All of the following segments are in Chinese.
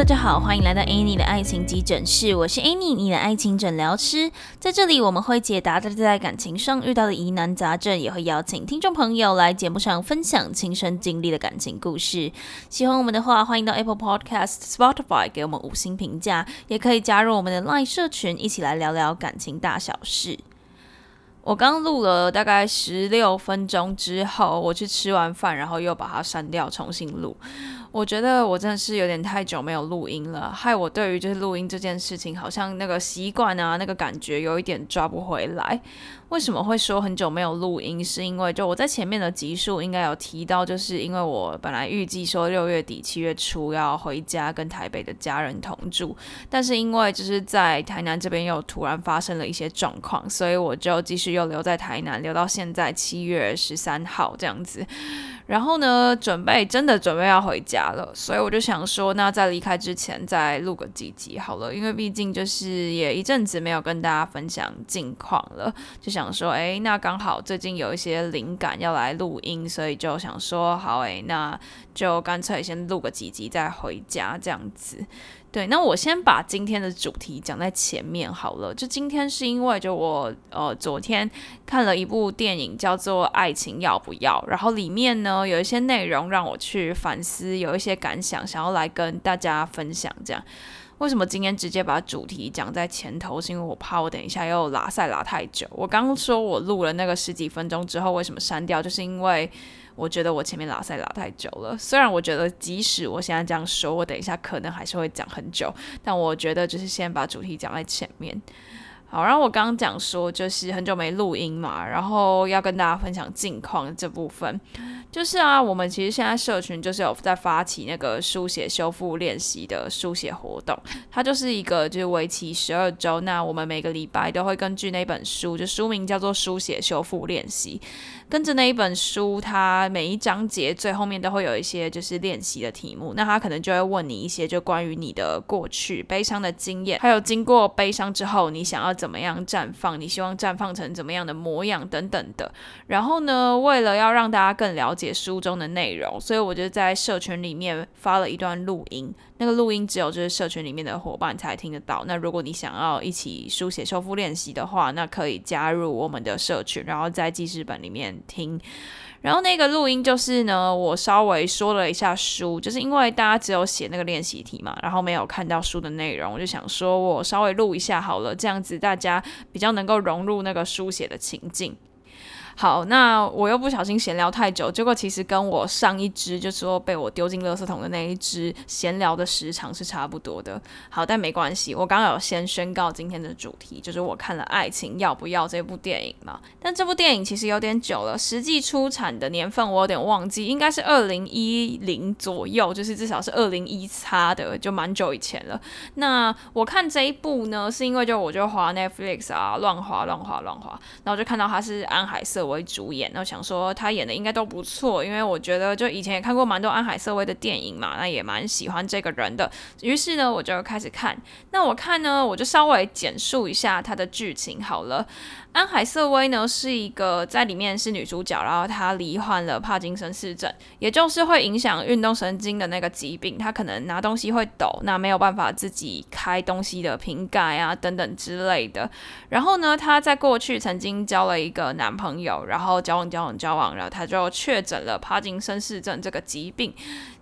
大家好，欢迎来到 Annie 的爱情急诊室，我是 Annie，你的爱情诊疗师。在这里，我们会解答大家在感情上遇到的疑难杂症，也会邀请听众朋友来节目上分享亲身经历的感情故事。喜欢我们的话，欢迎到 Apple Podcast、Spotify 给我们五星评价，也可以加入我们的 Line 社群，一起来聊聊感情大小事。我刚录了大概十六分钟之后，我去吃完饭，然后又把它删掉，重新录。我觉得我真的是有点太久没有录音了，害我对于就是录音这件事情，好像那个习惯啊，那个感觉有一点抓不回来。为什么会说很久没有录音？是因为就我在前面的集数应该有提到，就是因为我本来预计说六月底七月初要回家跟台北的家人同住，但是因为就是在台南这边又突然发生了一些状况，所以我就继续又留在台南，留到现在七月十三号这样子。然后呢，准备真的准备要回家了，所以我就想说，那在离开之前再录个几集好了，因为毕竟就是也一阵子没有跟大家分享近况了，就想想说，哎，那刚好最近有一些灵感要来录音，所以就想说，好，哎，那就干脆先录个几集再回家这样子。对，那我先把今天的主题讲在前面好了。就今天是因为就我呃昨天看了一部电影叫做《爱情要不要》，然后里面呢有一些内容让我去反思，有一些感想，想要来跟大家分享。这样，为什么今天直接把主题讲在前头？是因为我怕我等一下又拉塞拉太久。我刚说我录了那个十几分钟之后，为什么删掉？就是因为。我觉得我前面拉塞拉太久了，虽然我觉得即使我现在这样说，我等一下可能还是会讲很久，但我觉得就是先把主题讲在前面。好，然后我刚刚讲说就是很久没录音嘛，然后要跟大家分享近况这部分，就是啊，我们其实现在社群就是有在发起那个书写修复练习的书写活动，它就是一个就是为期十二周，那我们每个礼拜都会根据那本书，就书名叫做书写修复练习。跟着那一本书，它每一章节最后面都会有一些就是练习的题目，那他可能就会问你一些就关于你的过去悲伤的经验，还有经过悲伤之后你想要怎么样绽放，你希望绽放成怎么样的模样等等的。然后呢，为了要让大家更了解书中的内容，所以我就在社群里面发了一段录音。那个录音只有就是社群里面的伙伴才听得到。那如果你想要一起书写修复练习的话，那可以加入我们的社群，然后在记事本里面听。然后那个录音就是呢，我稍微说了一下书，就是因为大家只有写那个练习题嘛，然后没有看到书的内容，我就想说我稍微录一下好了，这样子大家比较能够融入那个书写的情境。好，那我又不小心闲聊太久，结果其实跟我上一支就是说被我丢进垃圾桶的那一支闲聊的时长是差不多的。好，但没关系，我刚刚有先宣告今天的主题，就是我看了《爱情要不要》这部电影嘛。但这部电影其实有点久了，实际出产的年份我有点忘记，应该是二零一零左右，就是至少是二零一差的，就蛮久以前了。那我看这一部呢，是因为就我就滑 Netflix 啊，乱滑乱滑乱滑，然后就看到它是安海瑟。为主演，然后想说他演的应该都不错，因为我觉得就以前也看过蛮多安海瑟薇的电影嘛，那也蛮喜欢这个人的。于是呢，我就开始看。那我看呢，我就稍微简述一下他的剧情好了。安海瑟薇呢是一个在里面是女主角，然后她罹患了帕金森氏症，也就是会影响运动神经的那个疾病。她可能拿东西会抖，那没有办法自己开东西的瓶盖啊等等之类的。然后呢，她在过去曾经交了一个男朋友。然后交往交往交往，然后她就确诊了帕金森氏症这个疾病。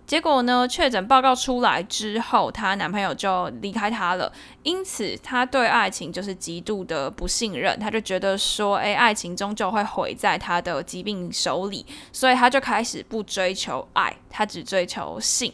结果呢，确诊报告出来之后，她男朋友就离开她了。因此，她对爱情就是极度的不信任。她就觉得说，哎，爱情终究会毁在她的疾病手里，所以她就开始不追求爱，她只追求性。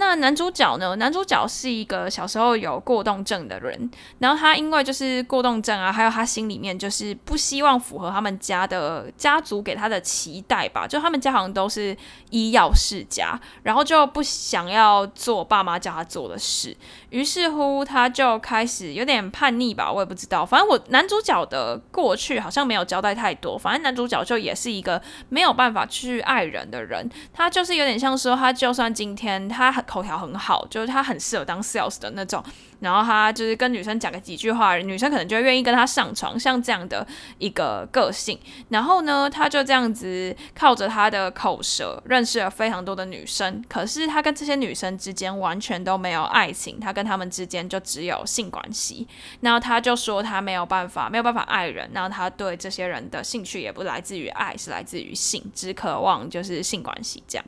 那男主角呢？男主角是一个小时候有过动症的人，然后他因为就是过动症啊，还有他心里面就是不希望符合他们家的家族给他的期待吧，就他们家好像都是医药世家，然后就不想要做爸妈叫他做的事，于是乎他就开始有点叛逆吧，我也不知道，反正我男主角的过去好像没有交代太多，反正男主角就也是一个没有办法去爱人的人，他就是有点像说他就算今天他。口条很好，就是他很适合当 sales 的那种。然后他就是跟女生讲个几句话，女生可能就愿意跟他上床，像这样的一个个性。然后呢，他就这样子靠着他的口舌认识了非常多的女生。可是他跟这些女生之间完全都没有爱情，他跟他们之间就只有性关系。然后他就说他没有办法，没有办法爱人。然后他对这些人的兴趣也不来自于爱，是来自于性，只渴望就是性关系这样。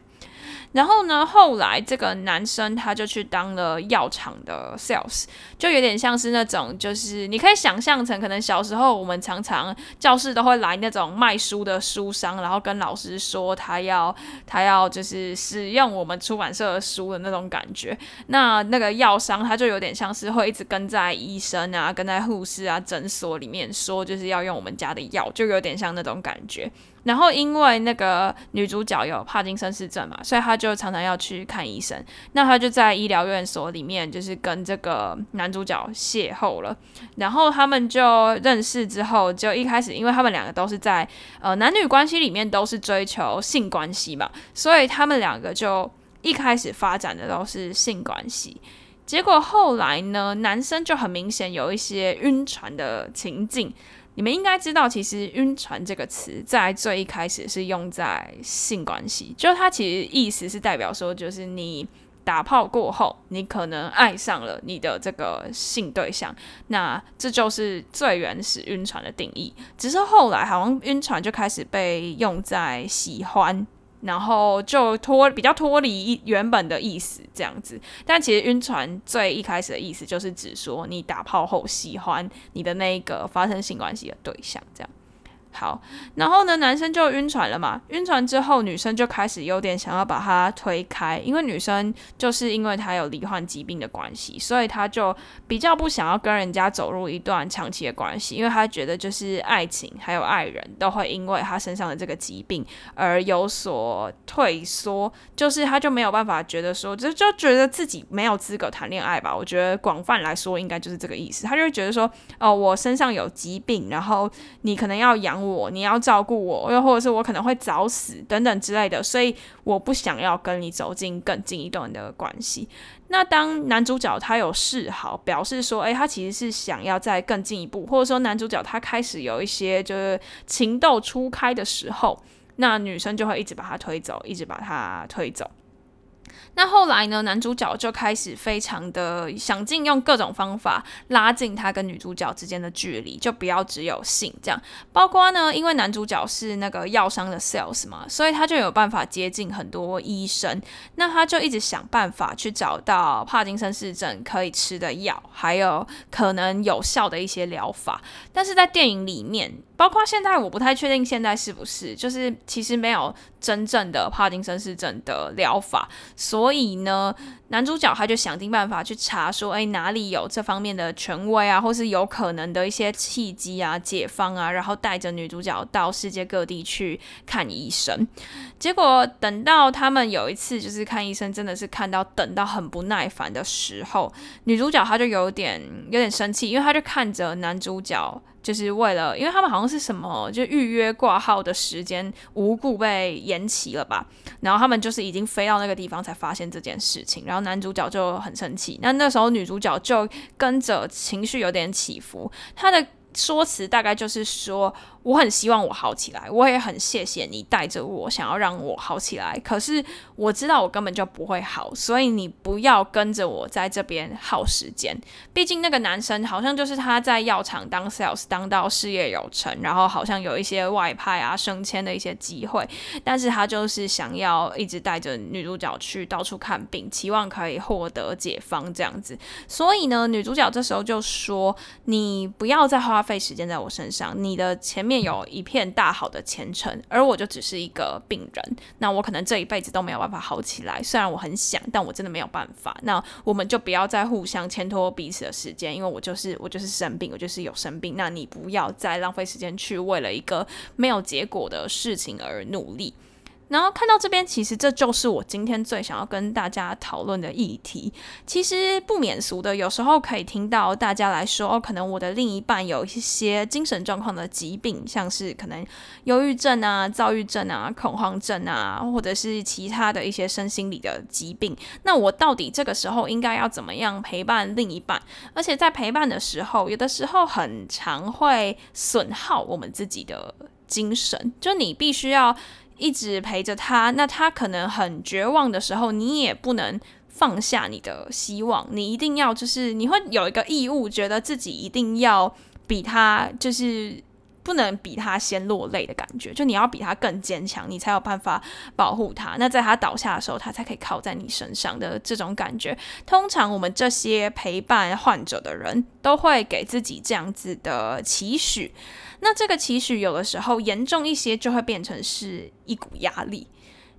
然后呢，后来这个男生他就去当了药厂的 sales，就有点像是那种，就是你可以想象成，可能小时候我们常常教室都会来那种卖书的书商，然后跟老师说他要他要就是使用我们出版社的书的那种感觉。那那个药商他就有点像是会一直跟在医生啊、跟在护士啊诊所里面说，就是要用我们家的药，就有点像那种感觉。然后因为那个女主角有帕金森氏症嘛，所以她就常常要去看医生。那她就在医疗院所里面，就是跟这个男主角邂逅了。然后他们就认识之后，就一开始，因为他们两个都是在呃男女关系里面都是追求性关系嘛，所以他们两个就一开始发展的都是性关系。结果后来呢，男生就很明显有一些晕船的情境。你们应该知道，其实“晕船”这个词在最一开始是用在性关系，就它其实意思是代表说，就是你打炮过后，你可能爱上了你的这个性对象，那这就是最原始晕船的定义。只是后来好像晕船就开始被用在喜欢。然后就脱比较脱离原本的意思这样子，但其实晕船最一开始的意思就是指说你打炮后喜欢你的那个发生性关系的对象这样。好，然后呢，男生就晕船了嘛。晕船之后，女生就开始有点想要把他推开，因为女生就是因为她有罹患疾病的关系，所以她就比较不想要跟人家走入一段长期的关系，因为她觉得就是爱情还有爱人都会因为她身上的这个疾病而有所退缩，就是她就没有办法觉得说，就就觉得自己没有资格谈恋爱吧。我觉得广泛来说应该就是这个意思，她就会觉得说，哦，我身上有疾病，然后你可能要养。我，你要照顾我，又或者是我可能会早死等等之类的，所以我不想要跟你走进更近一段的关系。那当男主角他有示好，表示说，诶，他其实是想要再更进一步，或者说男主角他开始有一些就是情窦初开的时候，那女生就会一直把他推走，一直把他推走。那后来呢？男主角就开始非常的想尽用各种方法拉近他跟女主角之间的距离，就不要只有性这样。包括呢，因为男主角是那个药商的 sales 嘛，所以他就有办法接近很多医生。那他就一直想办法去找到帕金森氏症可以吃的药，还有可能有效的一些疗法。但是在电影里面。包括现在，我不太确定现在是不是，就是其实没有真正的帕金森氏症的疗法，所所以呢。男主角他就想尽办法去查，说哎哪里有这方面的权威啊，或是有可能的一些契机啊、解方啊，然后带着女主角到世界各地去看医生。结果等到他们有一次就是看医生，真的是看到等到很不耐烦的时候，女主角她就有点有点生气，因为她就看着男主角就是为了，因为他们好像是什么就预约挂号的时间无故被延期了吧，然后他们就是已经飞到那个地方才发现这件事情，然后。男主角就很生气，那那时候女主角就跟着情绪有点起伏，她的说辞大概就是说。我很希望我好起来，我也很谢谢你带着我，想要让我好起来。可是我知道我根本就不会好，所以你不要跟着我在这边耗时间。毕竟那个男生好像就是他在药厂当 sales，当到事业有成，然后好像有一些外派啊、升迁的一些机会，但是他就是想要一直带着女主角去到处看病，期望可以获得解放这样子。所以呢，女主角这时候就说：“你不要再花费时间在我身上，你的前面。”面有一片大好的前程，而我就只是一个病人，那我可能这一辈子都没有办法好起来。虽然我很想，但我真的没有办法。那我们就不要再互相牵拖彼此的时间，因为我就是我就是生病，我就是有生病。那你不要再浪费时间去为了一个没有结果的事情而努力。然后看到这边，其实这就是我今天最想要跟大家讨论的议题。其实不免俗的，有时候可以听到大家来说，可能我的另一半有一些精神状况的疾病，像是可能忧郁症啊、躁郁症啊、恐慌症啊，或者是其他的一些身心理的疾病。那我到底这个时候应该要怎么样陪伴另一半？而且在陪伴的时候，有的时候很常会损耗我们自己的精神，就你必须要。一直陪着他，那他可能很绝望的时候，你也不能放下你的希望，你一定要就是你会有一个义务，觉得自己一定要比他就是不能比他先落泪的感觉，就你要比他更坚强，你才有办法保护他。那在他倒下的时候，他才可以靠在你身上的这种感觉。通常我们这些陪伴患者的人都会给自己这样子的期许。那这个期许有的时候严重一些，就会变成是一股压力，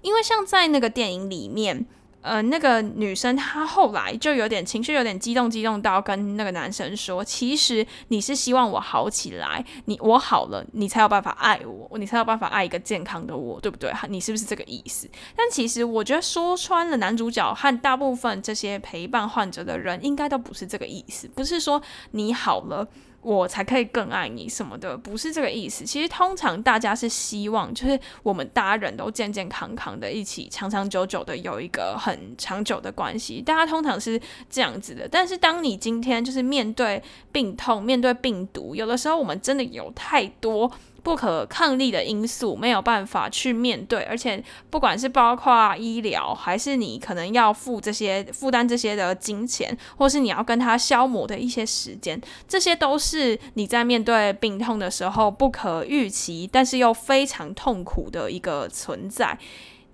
因为像在那个电影里面，呃，那个女生她后来就有点情绪，有点激动，激动到跟那个男生说：“其实你是希望我好起来，你我好了，你才有办法爱我，你才有办法爱一个健康的我，对不对？你是不是这个意思？”但其实我觉得说穿了，男主角和大部分这些陪伴患者的人，应该都不是这个意思，不是说你好了。我才可以更爱你什么的，不是这个意思。其实通常大家是希望，就是我们大家人都健健康康的，一起长长久久的有一个很长久的关系。大家通常是这样子的。但是当你今天就是面对病痛、面对病毒，有的时候我们真的有太多。不可抗力的因素没有办法去面对，而且不管是包括医疗，还是你可能要付这些负担这些的金钱，或是你要跟他消磨的一些时间，这些都是你在面对病痛的时候不可预期，但是又非常痛苦的一个存在。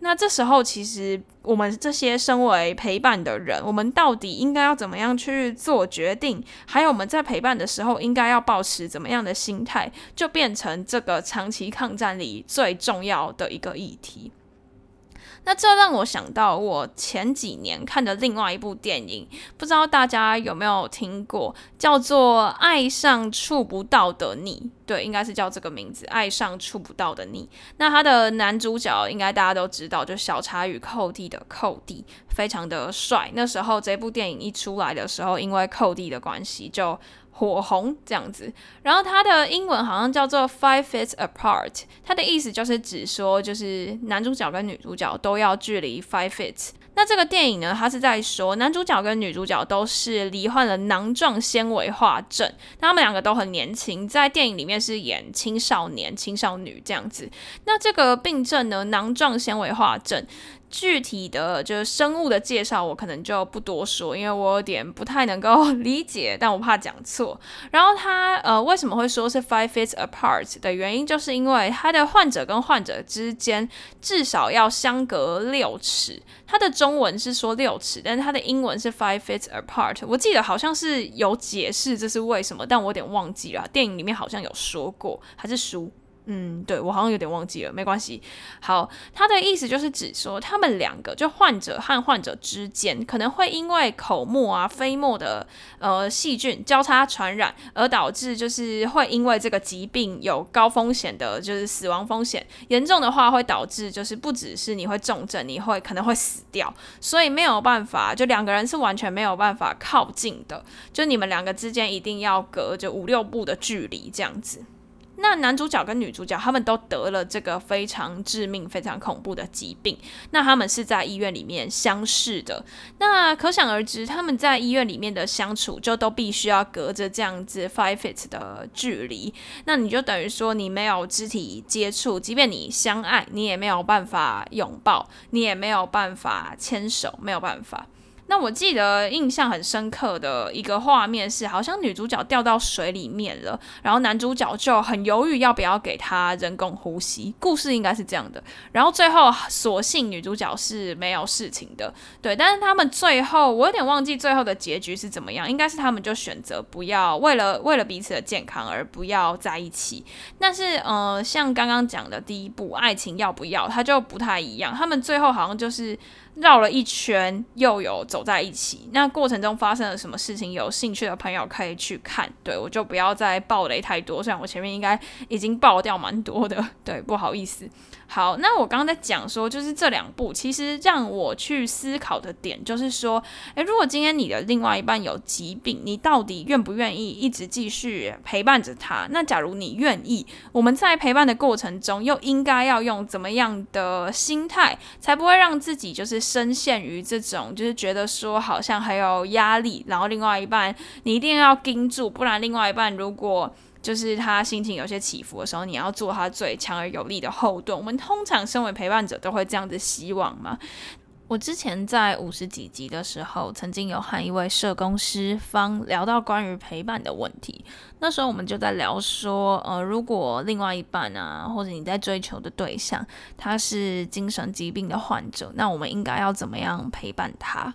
那这时候，其实我们这些身为陪伴的人，我们到底应该要怎么样去做决定？还有我们在陪伴的时候，应该要保持怎么样的心态，就变成这个长期抗战里最重要的一个议题。那这让我想到我前几年看的另外一部电影，不知道大家有没有听过，叫做《爱上触不到的你》。对，应该是叫这个名字，《爱上触不到的你》。那他的男主角应该大家都知道，就小茶与寇弟的寇弟，非常的帅。那时候这部电影一出来的时候，因为寇弟的关系就。火红这样子，然后它的英文好像叫做 Five Feet Apart，它的意思就是指说，就是男主角跟女主角都要距离 Five Feet。那这个电影呢，它是在说男主角跟女主角都是罹患了囊状纤维化症，他们两个都很年轻，在电影里面是演青少年、青少女这样子。那这个病症呢，囊状纤维化症。具体的就是生物的介绍，我可能就不多说，因为我有点不太能够理解，但我怕讲错。然后他呃为什么会说是 five feet apart 的原因，就是因为他的患者跟患者之间至少要相隔六尺。他的中文是说六尺，但是他的英文是 five feet apart。我记得好像是有解释这是为什么，但我有点忘记了。电影里面好像有说过，还是书。嗯，对我好像有点忘记了，没关系。好，他的意思就是指说，他们两个就患者和患者之间，可能会因为口沫啊、飞沫的呃细菌交叉传染，而导致就是会因为这个疾病有高风险的，就是死亡风险。严重的话会导致就是不只是你会重症，你会可能会死掉。所以没有办法，就两个人是完全没有办法靠近的，就你们两个之间一定要隔着五六步的距离这样子。那男主角跟女主角他们都得了这个非常致命、非常恐怖的疾病。那他们是在医院里面相识的。那可想而知，他们在医院里面的相处就都必须要隔着这样子 five feet 的距离。那你就等于说，你没有肢体接触，即便你相爱，你也没有办法拥抱，你也没有办法牵手，没有办法。那我记得印象很深刻的一个画面是，好像女主角掉到水里面了，然后男主角就很犹豫要不要给她人工呼吸。故事应该是这样的，然后最后所幸女主角是没有事情的，对。但是他们最后我有点忘记最后的结局是怎么样，应该是他们就选择不要为了为了彼此的健康而不要在一起。但是呃，像刚刚讲的第一部《爱情要不要》，它就不太一样，他们最后好像就是。绕了一圈，又有走在一起。那过程中发生了什么事情？有兴趣的朋友可以去看。对我就不要再爆雷太多，虽然我前面应该已经爆掉蛮多的。对，不好意思。好，那我刚刚在讲说，就是这两步其实让我去思考的点，就是说，诶，如果今天你的另外一半有疾病，你到底愿不愿意一直继续陪伴着他？那假如你愿意，我们在陪伴的过程中，又应该要用怎么样的心态，才不会让自己就是深陷于这种，就是觉得说好像还有压力，然后另外一半你一定要盯住，不然另外一半如果。就是他心情有些起伏的时候，你要做他最强而有力的后盾。我们通常身为陪伴者都会这样子希望嘛。我之前在五十几集的时候，曾经有和一位社工师方聊到关于陪伴的问题。那时候我们就在聊说，呃，如果另外一半啊，或者你在追求的对象，他是精神疾病的患者，那我们应该要怎么样陪伴他？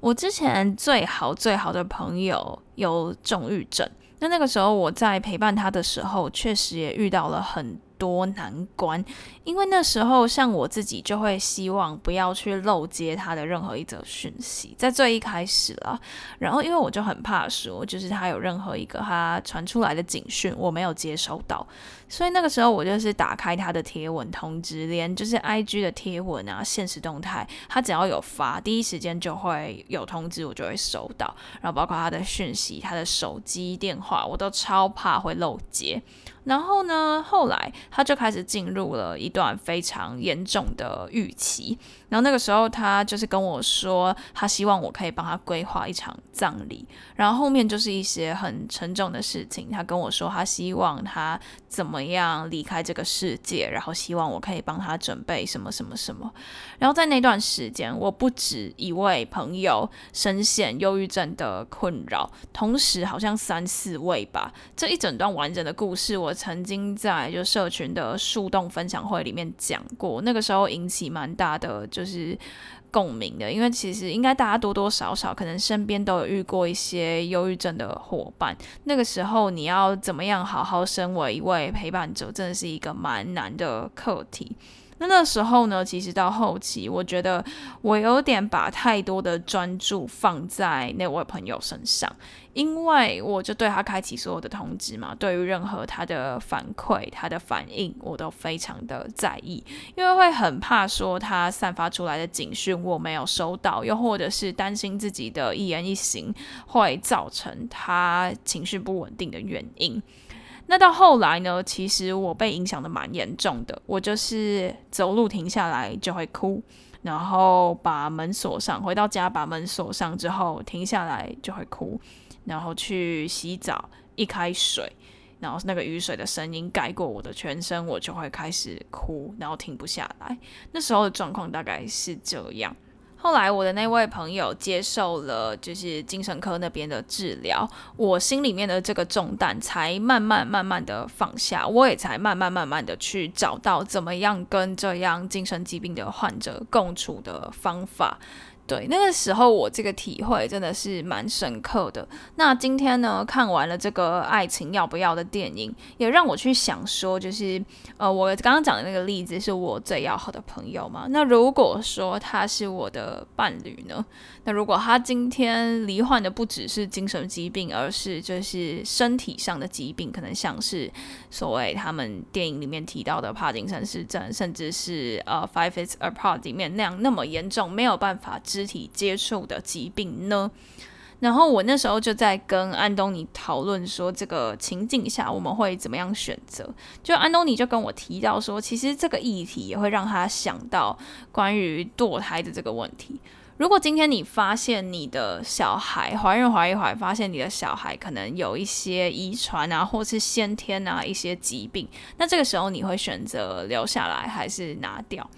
我之前最好最好的朋友有重郁症。那那个时候我在陪伴他的时候，确实也遇到了很多难关，因为那时候像我自己就会希望不要去漏接他的任何一则讯息，在最一开始了，然后因为我就很怕说，就是他有任何一个他传出来的警讯我没有接收到。所以那个时候我就是打开他的贴文通知，连就是 I G 的贴文啊、现实动态，他只要有发，第一时间就会有通知，我就会收到。然后包括他的讯息、他的手机电话，我都超怕会漏接。然后呢，后来他就开始进入了一段非常严重的预期。然后那个时候，他就是跟我说，他希望我可以帮他规划一场葬礼。然后后面就是一些很沉重的事情。他跟我说，他希望他怎么样离开这个世界，然后希望我可以帮他准备什么什么什么。然后在那段时间，我不止一位朋友深陷忧郁症的困扰，同时好像三四位吧。这一整段完整的故事，我曾经在就社群的树洞分享会里面讲过。那个时候引起蛮大的就。就是共鸣的，因为其实应该大家多多少少可能身边都有遇过一些忧郁症的伙伴。那个时候你要怎么样好好身为一位陪伴者，真的是一个蛮难的课题。那那时候呢，其实到后期，我觉得我有点把太多的专注放在那位朋友身上。因为我就对他开启所有的通知嘛，对于任何他的反馈、他的反应，我都非常的在意，因为会很怕说他散发出来的警讯我没有收到，又或者是担心自己的一言一行会造成他情绪不稳定的原因。那到后来呢，其实我被影响的蛮严重的，我就是走路停下来就会哭，然后把门锁上，回到家把门锁上之后停下来就会哭。然后去洗澡，一开水，然后那个雨水的声音盖过我的全身，我就会开始哭，然后停不下来。那时候的状况大概是这样。后来我的那位朋友接受了就是精神科那边的治疗，我心里面的这个重担才慢慢慢慢的放下，我也才慢慢慢慢的去找到怎么样跟这样精神疾病的患者共处的方法。对，那个时候我这个体会真的是蛮深刻的。那今天呢，看完了这个爱情要不要的电影，也让我去想说，就是呃，我刚刚讲的那个例子是我最要好的朋友嘛。那如果说他是我的伴侣呢？那如果他今天罹患的不只是精神疾病，而是就是身体上的疾病，可能像是所谓他们电影里面提到的帕金森氏症，甚至是呃 Five Feet Apart 里面那样那么严重，没有办法肢体接触的疾病呢？然后我那时候就在跟安东尼讨论说，这个情境下我们会怎么样选择？就安东尼就跟我提到说，其实这个议题也会让他想到关于堕胎的这个问题。如果今天你发现你的小孩怀孕怀一怀，发现你的小孩可能有一些遗传啊，或是先天啊一些疾病，那这个时候你会选择留下来还是拿掉？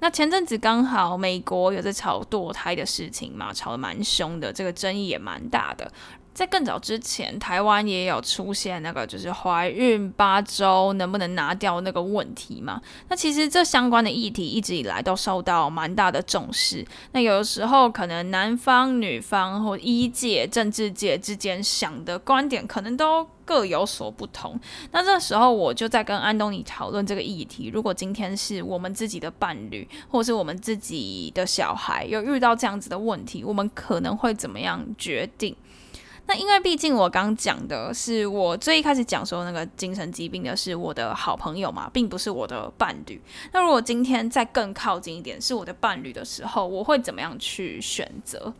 那前阵子刚好美国有在炒堕胎的事情嘛，炒得蛮凶的，这个争议也蛮大的。在更早之前，台湾也有出现那个就是怀孕八周能不能拿掉那个问题嘛？那其实这相关的议题一直以来都受到蛮大的重视。那有的时候可能男方、女方或医界、政治界之间想的观点可能都各有所不同。那这时候我就在跟安东尼讨论这个议题：如果今天是我们自己的伴侣，或是我们自己的小孩有遇到这样子的问题，我们可能会怎么样决定？那因为毕竟我刚讲的是我最一开始讲说那个精神疾病的是我的好朋友嘛，并不是我的伴侣。那如果今天再更靠近一点是我的伴侣的时候，我会怎么样去选择？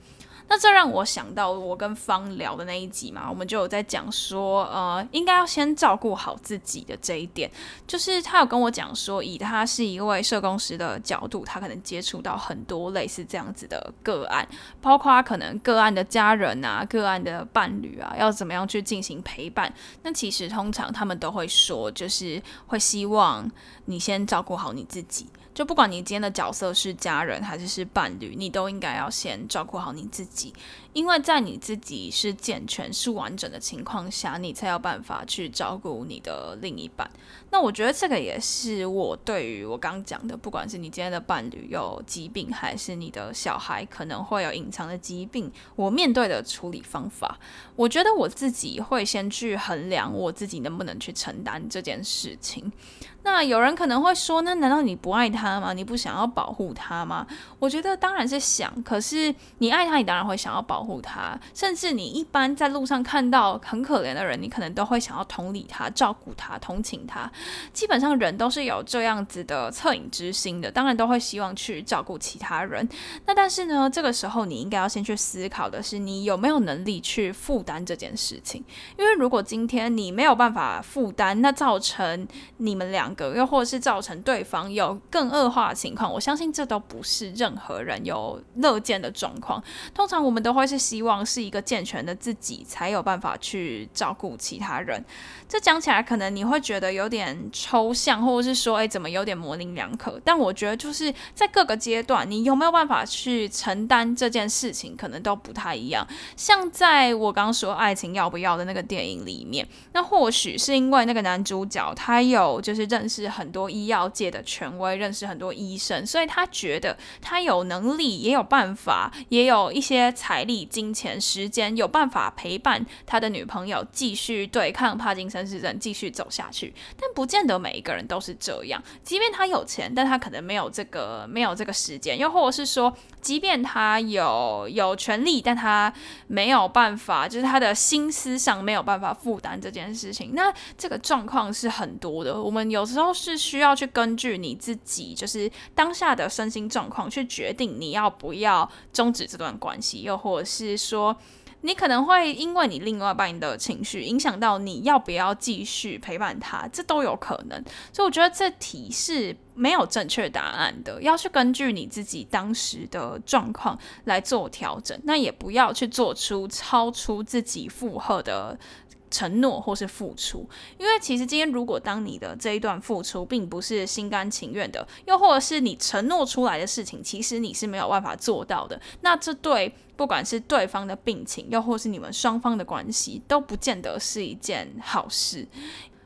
那这让我想到我跟方聊的那一集嘛，我们就有在讲说，呃，应该要先照顾好自己的这一点。就是他有跟我讲说，以他是一位社工师的角度，他可能接触到很多类似这样子的个案，包括可能个案的家人啊、个案的伴侣啊，要怎么样去进行陪伴。那其实通常他们都会说，就是会希望你先照顾好你自己。就不管你今天的角色是家人还是是伴侣，你都应该要先照顾好你自己。因为在你自己是健全、是完整的情况下，你才有办法去照顾你的另一半。那我觉得这个也是我对于我刚讲的，不管是你今天的伴侣有疾病，还是你的小孩可能会有隐藏的疾病，我面对的处理方法，我觉得我自己会先去衡量我自己能不能去承担这件事情。那有人可能会说，那难道你不爱他吗？你不想要保护他吗？我觉得当然是想，可是你爱他，你当然会想要保。护他，甚至你一般在路上看到很可怜的人，你可能都会想要同理他、照顾他、同情他。基本上人都是有这样子的恻隐之心的，当然都会希望去照顾其他人。那但是呢，这个时候你应该要先去思考的是，你有没有能力去负担这件事情？因为如果今天你没有办法负担，那造成你们两个，又或者是造成对方有更恶化的情况，我相信这都不是任何人有乐见的状况。通常我们都会是。希望是一个健全的自己，才有办法去照顾其他人。这讲起来可能你会觉得有点抽象，或者是说，哎，怎么有点模棱两可？但我觉得就是在各个阶段，你有没有办法去承担这件事情，可能都不太一样。像在我刚刚说爱情要不要的那个电影里面，那或许是因为那个男主角他有就是认认识很多医药界的权威，认识很多医生，所以他觉得他有能力，也有办法，也有一些财力。金钱、时间有办法陪伴他的女朋友继续对抗帕金森氏症，继续走下去。但不见得每一个人都是这样。即便他有钱，但他可能没有这个没有这个时间，又或者是说，即便他有有权利，但他没有办法，就是他的心思上没有办法负担这件事情。那这个状况是很多的。我们有时候是需要去根据你自己，就是当下的身心状况，去决定你要不要终止这段关系，又或者是。说，你可能会因为你另外一半的情绪影响到你要不要继续陪伴他，这都有可能。所以我觉得这题是没有正确答案的，要去根据你自己当时的状况来做调整。那也不要去做出超出自己负荷的。承诺或是付出，因为其实今天如果当你的这一段付出并不是心甘情愿的，又或者是你承诺出来的事情，其实你是没有办法做到的，那这对不管是对方的病情，又或是你们双方的关系，都不见得是一件好事。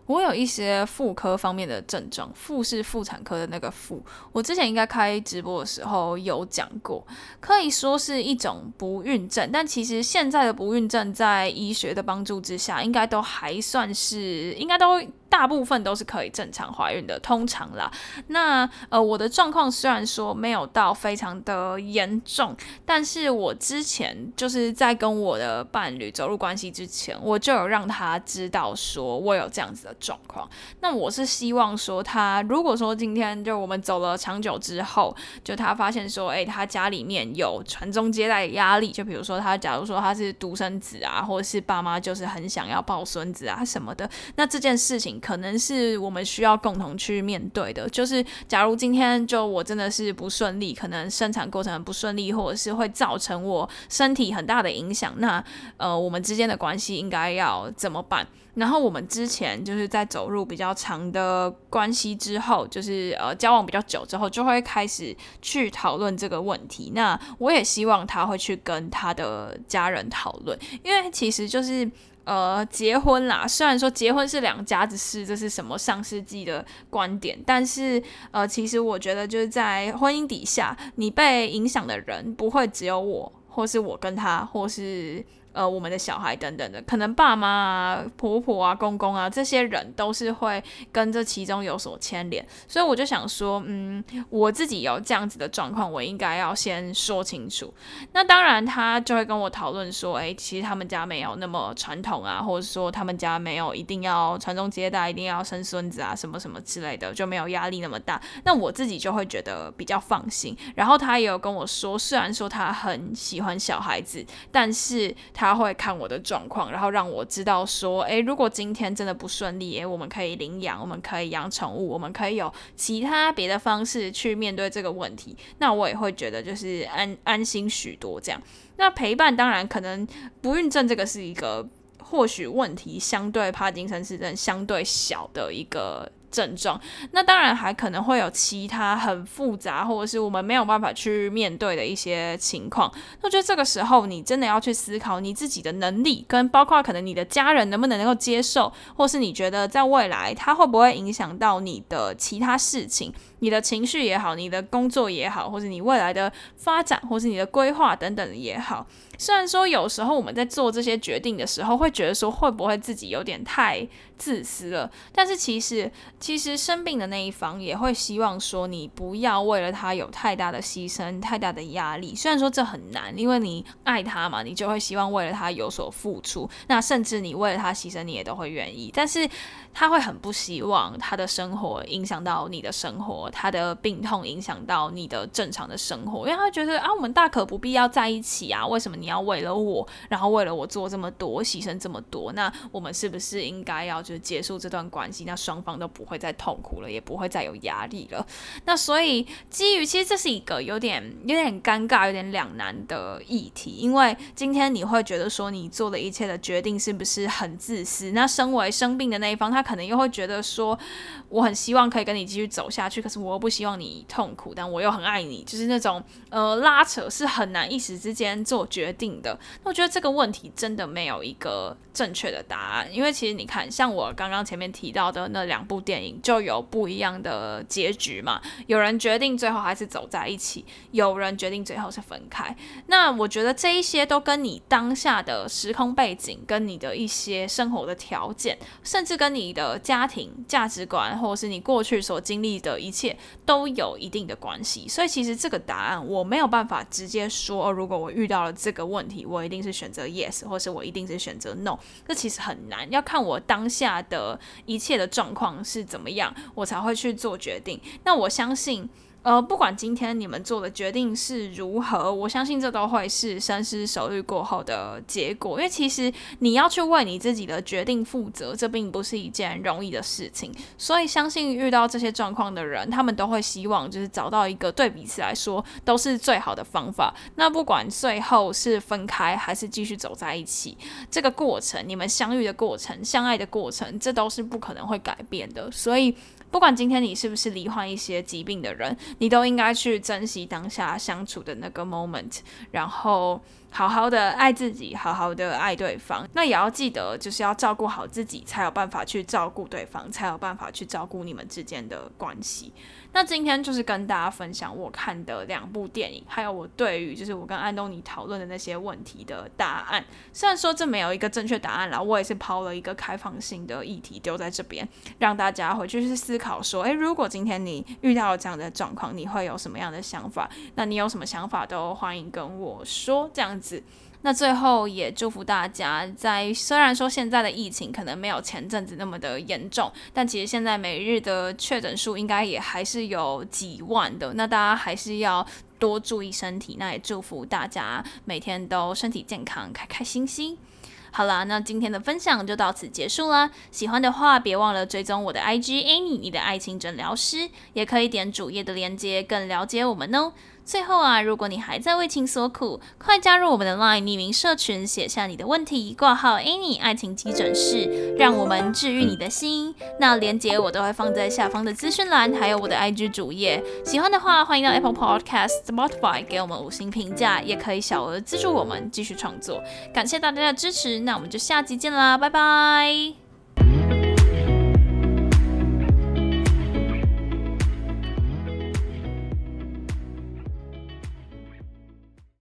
我有一些妇科方面的症状，妇是妇产科的那个妇。我之前应该开直播的时候有讲过，可以说是一种不孕症，但其实现在的不孕症在医学的帮助之下，应该都还算是，应该都。大部分都是可以正常怀孕的，通常啦。那呃，我的状况虽然说没有到非常的严重，但是我之前就是在跟我的伴侣走入关系之前，我就有让他知道说我有这样子的状况。那我是希望说，他如果说今天就我们走了长久之后，就他发现说，哎，他家里面有传宗接代压力，就比如说他假如说他是独生子啊，或者是爸妈就是很想要抱孙子啊什么的，那这件事情。可能是我们需要共同去面对的。就是假如今天就我真的是不顺利，可能生产过程不顺利，或者是会造成我身体很大的影响，那呃，我们之间的关系应该要怎么办？然后我们之前就是在走入比较长的关系之后，就是呃交往比较久之后，就会开始去讨论这个问题。那我也希望他会去跟他的家人讨论，因为其实就是呃结婚啦。虽然说结婚是两家子事，这是什么上世纪的观点，但是呃其实我觉得就是在婚姻底下，你被影响的人不会只有我，或是我跟他，或是。呃，我们的小孩等等的，可能爸妈啊、婆婆啊、公公啊，这些人都是会跟这其中有所牵连，所以我就想说，嗯，我自己有这样子的状况，我应该要先说清楚。那当然，他就会跟我讨论说，诶，其实他们家没有那么传统啊，或者说他们家没有一定要传宗接代，一定要生孙子啊，什么什么之类的，就没有压力那么大。那我自己就会觉得比较放心。然后他也有跟我说，虽然说他很喜欢小孩子，但是。他会看我的状况，然后让我知道说，诶，如果今天真的不顺利，诶，我们可以领养，我们可以养宠物，我们可以有其他别的方式去面对这个问题。那我也会觉得就是安安心许多这样。那陪伴当然可能不孕症这个是一个或许问题相对帕金森氏症相对小的一个。症状，那当然还可能会有其他很复杂，或者是我们没有办法去面对的一些情况。那我觉得这个时候，你真的要去思考你自己的能力，跟包括可能你的家人能不能能够接受，或是你觉得在未来它会不会影响到你的其他事情，你的情绪也好，你的工作也好，或者你未来的发展，或是你的规划等等也好。虽然说有时候我们在做这些决定的时候，会觉得说会不会自己有点太自私了，但是其实其实生病的那一方也会希望说你不要为了他有太大的牺牲、太大的压力。虽然说这很难，因为你爱他嘛，你就会希望为了他有所付出，那甚至你为了他牺牲，你也都会愿意。但是他会很不希望他的生活影响到你的生活，他的病痛影响到你的正常的生活，因为他觉得啊，我们大可不必要在一起啊，为什么你要？为了我，然后为了我做这么多牺牲这么多，那我们是不是应该要就是结束这段关系？那双方都不会再痛苦了，也不会再有压力了。那所以基于其实这是一个有点有点尴尬、有点两难的议题，因为今天你会觉得说你做的一切的决定是不是很自私？那身为生病的那一方，他可能又会觉得说我很希望可以跟你继续走下去，可是我不希望你痛苦，但我又很爱你，就是那种呃拉扯是很难一时之间做决。定的，那我觉得这个问题真的没有一个正确的答案，因为其实你看，像我刚刚前面提到的那两部电影，就有不一样的结局嘛。有人决定最后还是走在一起，有人决定最后是分开。那我觉得这一些都跟你当下的时空背景、跟你的一些生活的条件，甚至跟你的家庭价值观，或者是你过去所经历的一切，都有一定的关系。所以其实这个答案我没有办法直接说，如果我遇到了这个。问题，我一定是选择 yes，或是我一定是选择 no，这其实很难，要看我当下的一切的状况是怎么样，我才会去做决定。那我相信。呃，不管今天你们做的决定是如何，我相信这都会是深思熟虑过后的结果。因为其实你要去为你自己的决定负责，这并不是一件容易的事情。所以，相信遇到这些状况的人，他们都会希望就是找到一个对彼此来说都是最好的方法。那不管最后是分开还是继续走在一起，这个过程，你们相遇的过程、相爱的过程，这都是不可能会改变的。所以。不管今天你是不是罹患一些疾病的人，你都应该去珍惜当下相处的那个 moment，然后好好的爱自己，好好的爱对方。那也要记得，就是要照顾好自己，才有办法去照顾对方，才有办法去照顾你们之间的关系。那今天就是跟大家分享我看的两部电影，还有我对于就是我跟安东尼讨论的那些问题的答案。虽然说这没有一个正确答案啦，我也是抛了一个开放性的议题丢在这边，让大家回去去思考说，诶，如果今天你遇到了这样的状况，你会有什么样的想法？那你有什么想法都欢迎跟我说，这样子。那最后也祝福大家，在虽然说现在的疫情可能没有前阵子那么的严重，但其实现在每日的确诊数应该也还是有几万的。那大家还是要多注意身体。那也祝福大家每天都身体健康，开开心心。好啦，那今天的分享就到此结束啦。喜欢的话，别忘了追踪我的 IG Annie，你的爱情诊疗师，也可以点主页的链接，更了解我们哦。最后啊，如果你还在为情所苦，快加入我们的 LINE 匿名社群，写下你的问题，挂号 Any 爱情急诊室，让我们治愈你的心。那链接我都会放在下方的资讯栏，还有我的 IG 主页。喜欢的话，欢迎到 Apple Podcast、Spotify 给我们五星评价，也可以小额资助我们继续创作。感谢大家的支持，那我们就下集见啦，拜拜。